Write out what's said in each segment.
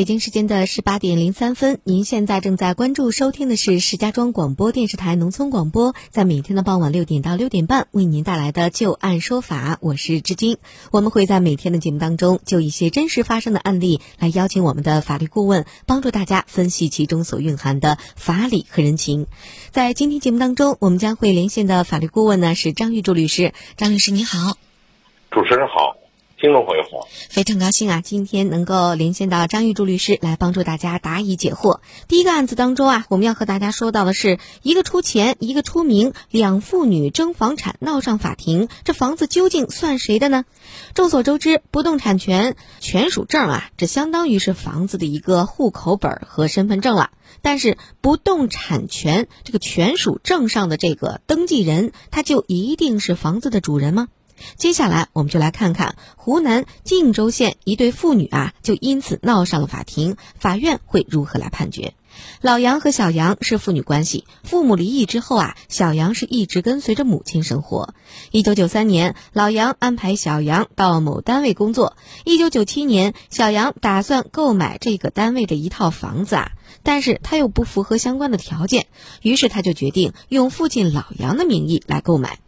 北京时间的十八点零三分，您现在正在关注收听的是石家庄广播电视台农村广播，在每天的傍晚六点到六点半为您带来的就案说法，我是志金。我们会在每天的节目当中，就一些真实发生的案例，来邀请我们的法律顾问，帮助大家分析其中所蕴含的法理和人情。在今天节目当中，我们将会连线的法律顾问呢是张玉柱律师，张律师你好，主持人好。听众朋友好，非常高兴啊，今天能够连线到张玉柱律师来帮助大家答疑解惑。第一个案子当中啊，我们要和大家说到的是一个出钱，一个出名，两父女争房产闹上法庭，这房子究竟算谁的呢？众所周知，不动产权权属证啊，这相当于是房子的一个户口本和身份证了。但是不动产权这个权属证上的这个登记人，他就一定是房子的主人吗？接下来，我们就来看看湖南靖州县一对父女啊，就因此闹上了法庭，法院会如何来判决？老杨和小杨是父女关系，父母离异之后啊，小杨是一直跟随着母亲生活。一九九三年，老杨安排小杨到某单位工作。一九九七年，小杨打算购买这个单位的一套房子啊，但是他又不符合相关的条件，于是他就决定用父亲老杨的名义来购买。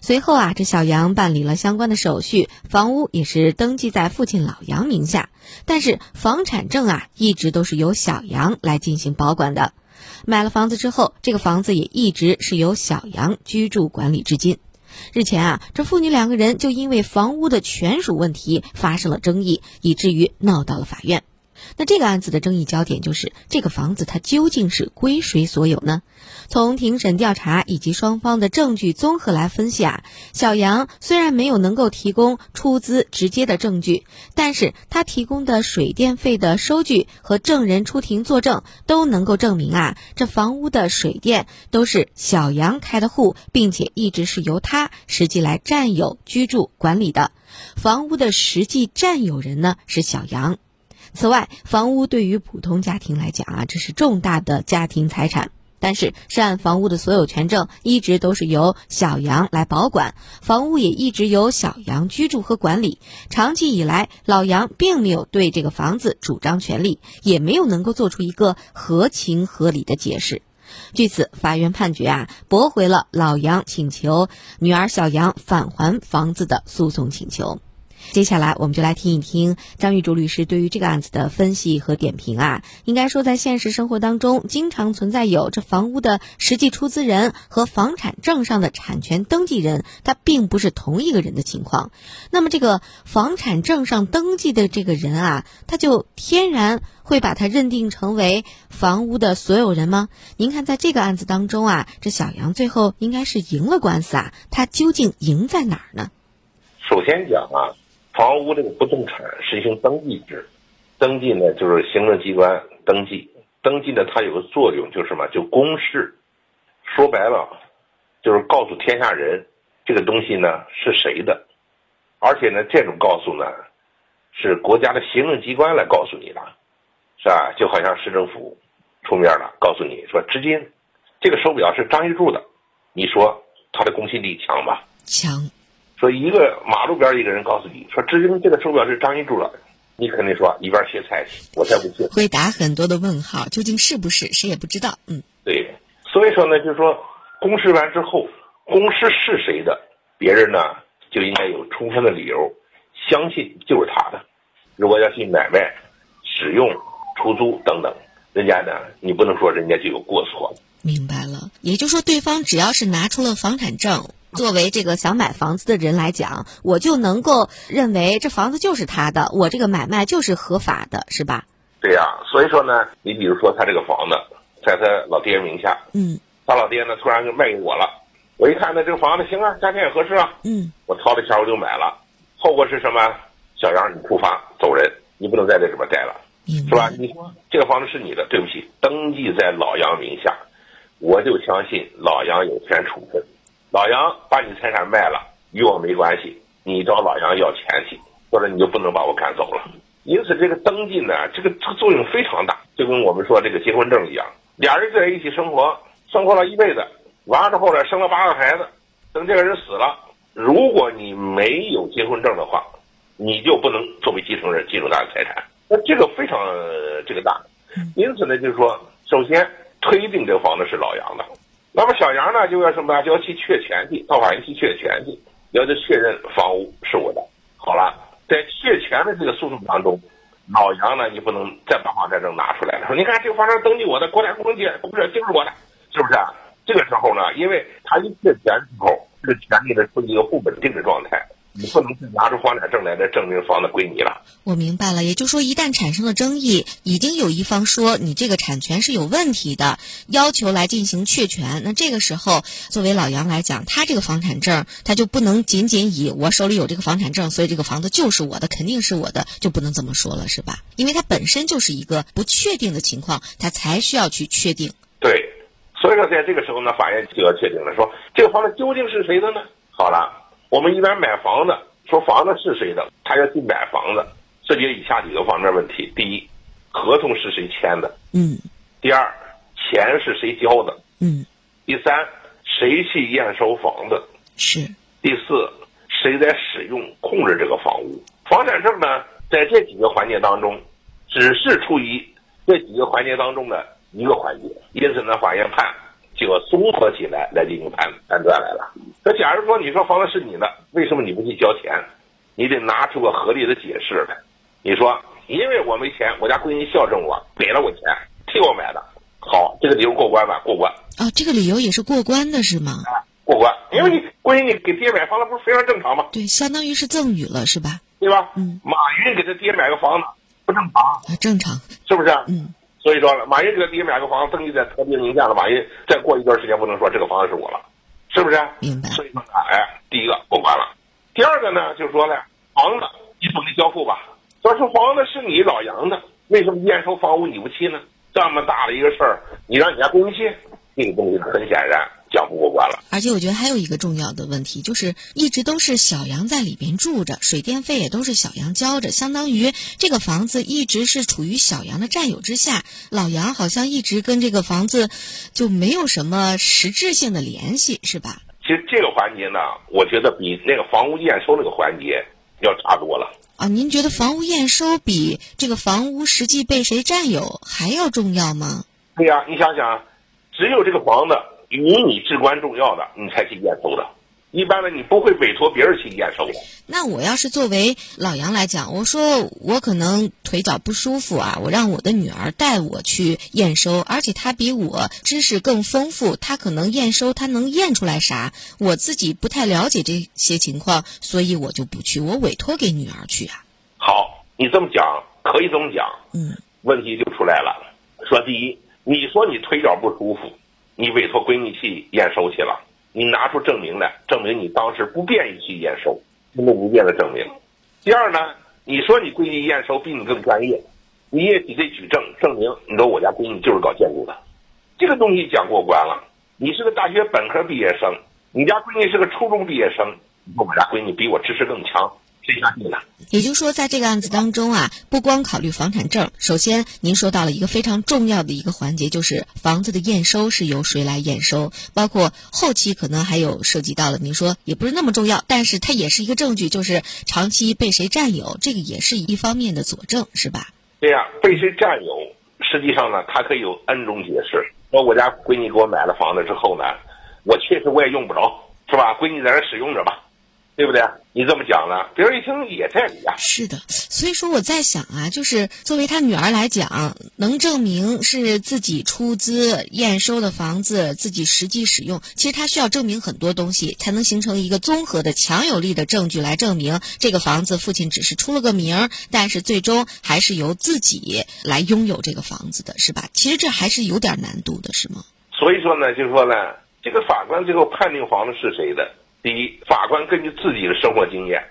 随后啊，这小杨办理了相关的手续，房屋也是登记在父亲老杨名下，但是房产证啊，一直都是由小杨来进行保管的。买了房子之后，这个房子也一直是由小杨居住管理至今。日前啊，这父女两个人就因为房屋的权属问题发生了争议，以至于闹到了法院。那这个案子的争议焦点就是这个房子它究竟是归谁所有呢？从庭审调查以及双方的证据综合来分析啊，小杨虽然没有能够提供出资直接的证据，但是他提供的水电费的收据和证人出庭作证都能够证明啊，这房屋的水电都是小杨开的户，并且一直是由他实际来占有、居住、管理的。房屋的实际占有人呢是小杨。此外，房屋对于普通家庭来讲啊，这是重大的家庭财产。但是，涉案房屋的所有权证一直都是由小杨来保管，房屋也一直由小杨居住和管理。长期以来，老杨并没有对这个房子主张权利，也没有能够做出一个合情合理的解释。据此，法院判决啊，驳回了老杨请求女儿小杨返还房子的诉讼请求。接下来，我们就来听一听张玉竹律师对于这个案子的分析和点评啊。应该说，在现实生活当中，经常存在有这房屋的实际出资人和房产证上的产权登记人，他并不是同一个人的情况。那么，这个房产证上登记的这个人啊，他就天然会把他认定成为房屋的所有人吗？您看，在这个案子当中啊，这小杨最后应该是赢了官司啊，他究竟赢在哪儿呢？首先讲啊。房屋这个不动产实行登记制，登记呢就是行政机关登记，登记呢它有个作用就是什么？就公示，说白了，就是告诉天下人这个东西呢是谁的，而且呢这种告诉呢，是国家的行政机关来告诉你的，是吧？就好像市政府出面了，告诉你说，至今这个手表是张玉柱的，你说他的公信力强吧？强。说一个马路边一个人告诉你说，至今这个手表是张一柱的，你肯定说一边歇菜去，我才不信。会打很多的问号，究竟是不是？谁也不知道。嗯，对。所以说呢，就是说公示完之后，公示是谁的，别人呢就应该有充分的理由相信就是他的。如果要去买卖、使用、出租等等，人家呢，你不能说人家就有过错。明白了，也就是说，对方只要是拿出了房产证。作为这个想买房子的人来讲，我就能够认为这房子就是他的，我这个买卖就是合法的，是吧？对呀，所以说呢，你比如说他这个房子在他老爹名下，嗯，他老爹呢突然就卖给我了，我一看呢这个房子行啊，价钱也合适啊，嗯，我掏了钱我就买了，后果是什么？小杨你出发走人，你不能在这里边待了，是吧？你说这个房子是你的，对不起，登记在老杨名下，我就相信老杨有权处分。老杨把你财产卖了，与我没关系。你找老杨要钱去，或者你就不能把我赶走了。因此这个登记呢，这个这个作用非常大，就跟我们说这个结婚证一样，俩人在一起生活，生活了一辈子，完了之后呢，生了八个孩子，等这个人死了，如果你没有结婚证的话，你就不能作为继承人继承他的财产。那这个非常这个大，因此呢，就是说，首先推定这个房子是老杨的，那么小杨呢就要什么呢？就要去确权去，到法院去确权去，要求确认房屋是我的。好了，在确权的这个诉讼当中，老杨呢，你不能再把房产证拿出来了，说你看这个房产登记我的，国家公证不是就是我的，是不是啊？这个时候呢，因为他一确权时候，这个权利呢处于一个不稳定的状态。你不能拿出房产证来来证明房子归你了。我明白了，也就是说，一旦产生了争议，已经有一方说你这个产权是有问题的，要求来进行确权。那这个时候，作为老杨来讲，他这个房产证他就不能仅仅以我手里有这个房产证，所以这个房子就是我的，肯定是我的，就不能这么说了，是吧？因为它本身就是一个不确定的情况，他才需要去确定。对，所以说在这个时候呢，法院就要确定了，说这个房子究竟是谁的呢？好了。我们一般买房子，说房子是谁的，他要去买房子，涉及以下几个方面问题：第一，合同是谁签的？嗯。第二，钱是谁交的？嗯。第三，谁去验收房子？是。第四，谁在使用控制这个房屋？房产证呢，在这几个环节当中，只是处于这几个环节当中的一个环节，因此呢，法院判。就要综合起来来进行判判断来了。那假如说你说房子是你的，为什么你不去交钱？你得拿出个合理的解释来。你说，因为我没钱，我家闺女孝顺我，给了我钱，替我买的。好，这个理由过关吧？过关。哦，这个理由也是过关的是吗？过关，因为你闺女给爹买房子，不是非常正常吗？对，相当于是赠与了，是吧？对吧？嗯。马云给他爹买个房子，不正常？啊，正常，是不是？嗯。所以说，马云给他爹买个房子登记在特别名下了，马云再过一段时间不能说这个房子是我了，是不是？明白。所以说，哎，第一个不管了。第二个呢，就是说呢，房子你总得交付吧？要是房子是你老杨的，为什么验收房屋你不去呢？这么大的一个事儿，你让你家闺女去，这个东西很显然。讲不过关了，而且我觉得还有一个重要的问题，就是一直都是小杨在里边住着，水电费也都是小杨交着，相当于这个房子一直是处于小杨的占有之下。老杨好像一直跟这个房子就没有什么实质性的联系，是吧？其实这个环节呢，我觉得比那个房屋验收那个环节要差多了。啊，您觉得房屋验收比这个房屋实际被谁占有还要重要吗？对呀，你想想，只有这个房子。与你至关重要的，你才去验收的。一般的，你不会委托别人去验收的。那我要是作为老杨来讲，我说我可能腿脚不舒服啊，我让我的女儿带我去验收，而且她比我知识更丰富，她可能验收，她能验出来啥？我自己不太了解这些情况，所以我就不去，我委托给女儿去啊。好，你这么讲可以这么讲。嗯。问题就出来了。说第一，你说你腿脚不舒服。你委托闺女去验收去了，你拿出证明来，证明你当时不便于去验收，那么无便的证明。第二呢，你说你闺女验收比你更专业，你也得举证证明，你说我家闺女就是搞建筑的，这个东西讲过关了。你是个大学本科毕业生，你家闺女是个初中毕业生，我家闺女比我知识更强。也就是说，在这个案子当中啊，不光考虑房产证，首先您说到了一个非常重要的一个环节，就是房子的验收是由谁来验收，包括后期可能还有涉及到了，您说也不是那么重要，但是它也是一个证据，就是长期被谁占有，这个也是一方面的佐证，是吧？对呀，被谁占有，实际上呢，它可以有 N 种解释。说我家闺女给我买了房子之后呢，我确实我也用不着，是吧？闺女在这使用着吧。对不对？你这么讲呢，别人一听也在理啊。是的，所以说我在想啊，就是作为他女儿来讲，能证明是自己出资验收的房子，自己实际使用，其实他需要证明很多东西，才能形成一个综合的强有力的证据来证明这个房子父亲只是出了个名，但是最终还是由自己来拥有这个房子的，是吧？其实这还是有点难度的，是吗？所以说呢，就是说呢，这个法官最后判定房子是谁的。第一，法官根据自己的生活经验，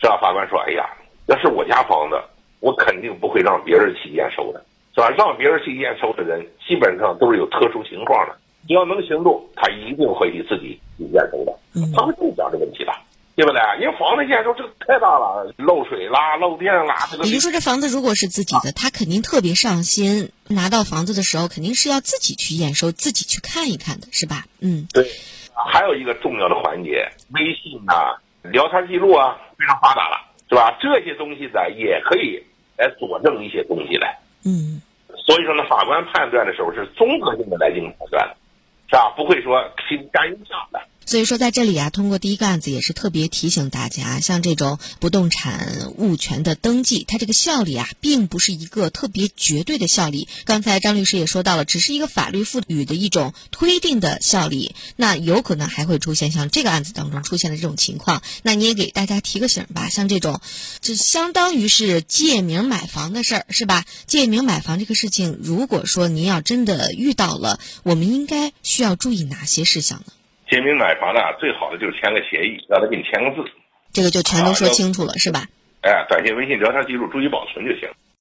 是吧？法官说：“哎呀，要是我家房子，我肯定不会让别人去验收的，是吧？让别人去验收的人，基本上都是有特殊情况的。你要能行动，他一定会去自己去验收的。他会这么讲这问题的。对不对？因为房子现在说这个太大了，漏水啦、漏电啦，这个。比如说这房子如果是自己的，他肯定特别上心，拿到房子的时候肯定是要自己去验收、自己去看一看的，是吧？嗯。对，还有一个重要的环节，微信啊、聊天记录啊，非常发达了，是吧？这些东西呢，也可以来佐证一些东西来。嗯。所以说呢，法官判断的时候是综合性的来进行判断的，是吧？不会说凭单一项的。所以说，在这里啊，通过第一个案子也是特别提醒大家，像这种不动产物权的登记，它这个效力啊，并不是一个特别绝对的效力。刚才张律师也说到了，只是一个法律赋予的一种推定的效力，那有可能还会出现像这个案子当中出现的这种情况。那你也给大家提个醒吧，像这种，就相当于是借名买房的事儿，是吧？借名买房这个事情，如果说您要真的遇到了，我们应该需要注意哪些事项呢？借名买房呢，最好的就是签个协议，让他给你签个字，这个就全都说清楚了，是吧？哎，短信、微信聊天记录注意保存就行。